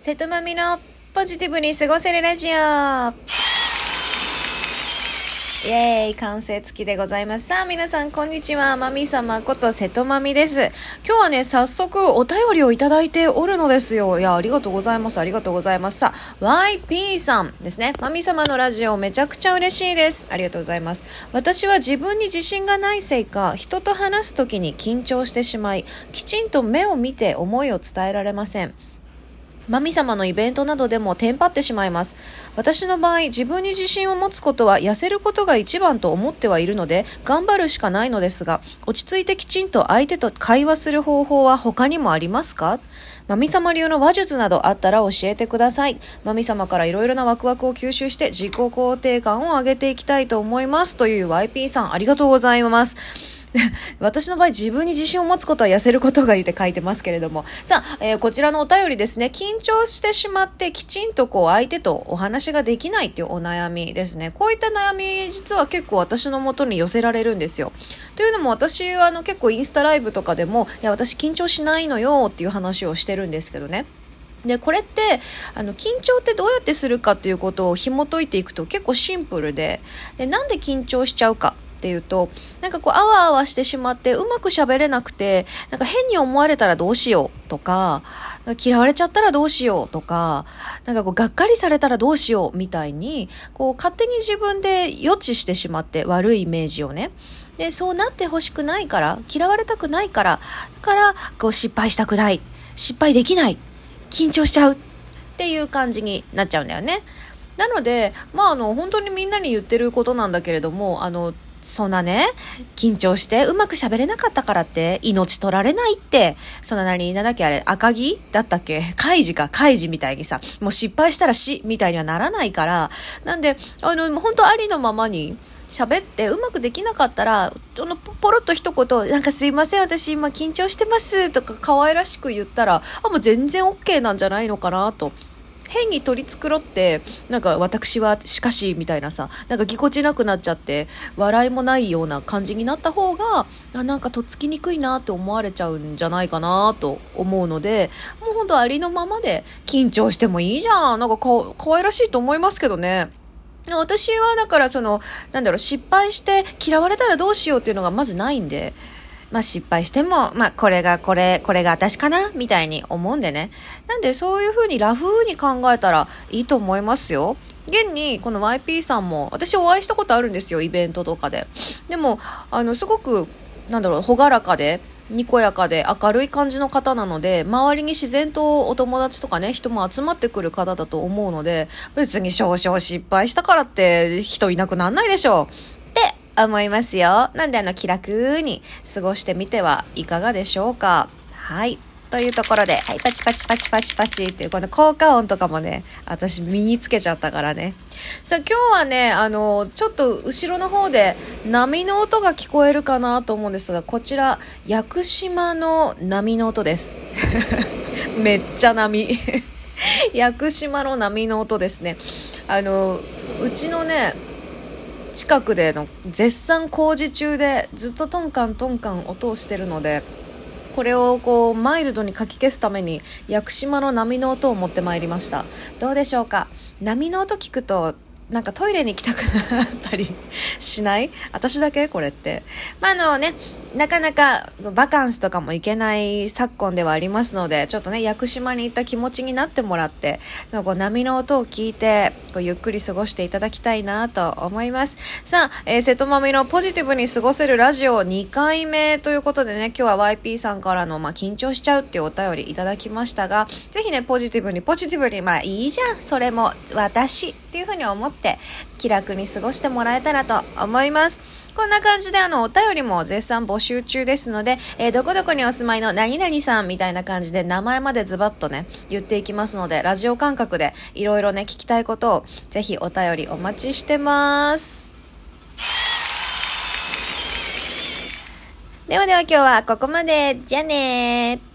瀬戸まみのポジティブに過ごせるラジオイェーイ完成付きでございます。さあ、皆さん、こんにちは。まみ様こと瀬戸まみです。今日はね、早速お便りをいただいておるのですよ。いや、ありがとうございます。ありがとうございます。さあ、YP さんですね。まみ様のラジオめちゃくちゃ嬉しいです。ありがとうございます。私は自分に自信がないせいか、人と話すときに緊張してしまい、きちんと目を見て思いを伝えられません。神様のイベントなどでもテンパってしまいます。私の場合、自分に自信を持つことは痩せることが一番と思ってはいるので、頑張るしかないのですが、落ち着いてきちんと相手と会話する方法は他にもありますか？マミ様流の話術などあったら教えてください。マミ様からいろいろなワクワクを吸収して自己肯定感を上げていきたいと思います。という YP さん、ありがとうございます。私の場合自分に自信を持つことは痩せることがいいって書いてますけれども。さあ、えー、こちらのお便りですね。緊張してしまってきちんとこう相手とお話ができないっていうお悩みですね。こういった悩み実は結構私のもとに寄せられるんですよ。というのも私はあの結構インスタライブとかでも、いや私緊張しないのよっていう話をしてるんですけどね。で、これって、あの、緊張ってどうやってするかっていうことを紐解いていくと結構シンプルで、でなんで緊張しちゃうかっていうと、なんかこう、あわあわしてしまって、うまく喋れなくて、なんか変に思われたらどうしようとか、嫌われちゃったらどうしようとか、なんかこう、がっかりされたらどうしようみたいに、こう、勝手に自分で予知してしまって、悪いイメージをね。で、そうなってほしくないから、嫌われたくないから、だから、こう、失敗したくない。失敗できない。緊張しちゃう。っていう感じになっちゃうんだよね。なので、まあ、あの、本当にみんなに言ってることなんだけれども、あの、そんなね、緊張してうまく喋れなかったからって命取られないって、そんな何、なんだっけ。あれ、赤木？だったっけ？開示か、開示みたいにさ、もう失敗したら死みたいにはならないから、なんで、あの、本当ありのままに、喋ってうまくできなかったら、あの、ポロッと一言、なんかすいません、私今緊張してますとか可愛らしく言ったら、あ、もう全然 OK なんじゃないのかなと。変に取り繕って、なんか私はしかしみたいなさ、なんかぎこちなくなっちゃって、笑いもないような感じになった方が、あなんかとっつきにくいなって思われちゃうんじゃないかなと思うので、もうほんとありのままで緊張してもいいじゃん。なんかか可愛らしいと思いますけどね。私はだからその、なんだろう、失敗して嫌われたらどうしようっていうのがまずないんで、まあ失敗しても、まあこれがこれ、これが私かなみたいに思うんでね。なんでそういう風にラフに考えたらいいと思いますよ。現にこの YP さんも、私お会いしたことあるんですよ、イベントとかで。でも、あの、すごく、なんだろう、ほがらかで、にこやかで明るい感じの方なので、周りに自然とお友達とかね、人も集まってくる方だと思うので、別に少々失敗したからって人いなくなんないでしょう。思いますよ。なんであの気楽に過ごしてみてはいかがでしょうか？はい。というところで、はい、パチパチパチパチパチっていうこの効果音とかもね、私身につけちゃったからね。さあ今日はね、あの、ちょっと後ろの方で波の音が聞こえるかなと思うんですが、こちら、屋久島の波の音です。めっちゃ波。屋久島の波の音ですね。あの、うちのね、近くでの絶賛工事中でずっとトンカントンカン音をしてるのでこれをこうマイルドにかき消すために屋久島の波の音を持ってまいりました。どうでしょうか？波の音聞くとなんかトイレに行きたくなったりしない？私だけ？これって。まあ、あのね、なかなかバカンスとかも行けない昨今ではありますので、ちょっとね、屋久島に行った気持ちになってもらって、こう波の音を聞いて、こうゆっくり過ごしていただきたいなと思います。さあ、えー、瀬戸まみのポジティブに過ごせるラジオ2回目ということでね、今日は YP さんからの、まあ、緊張しちゃうっていうお便りいただきましたが、ぜひね、ポジティブにポジティブに、まあいいじゃん、それも私っていうふうに思って気楽に過ごしてもらえたらと思います。こんな感じであの、お便りも絶賛募集中ですので、えー、どこどこにお住まいの何々さんみたいな感じで名前までズバッとね、言っていきますので、ラジオ感覚でいろいろね、聞きたいことをぜひお便りお待ちしてます。ではでは今日はここまで。じゃあねー。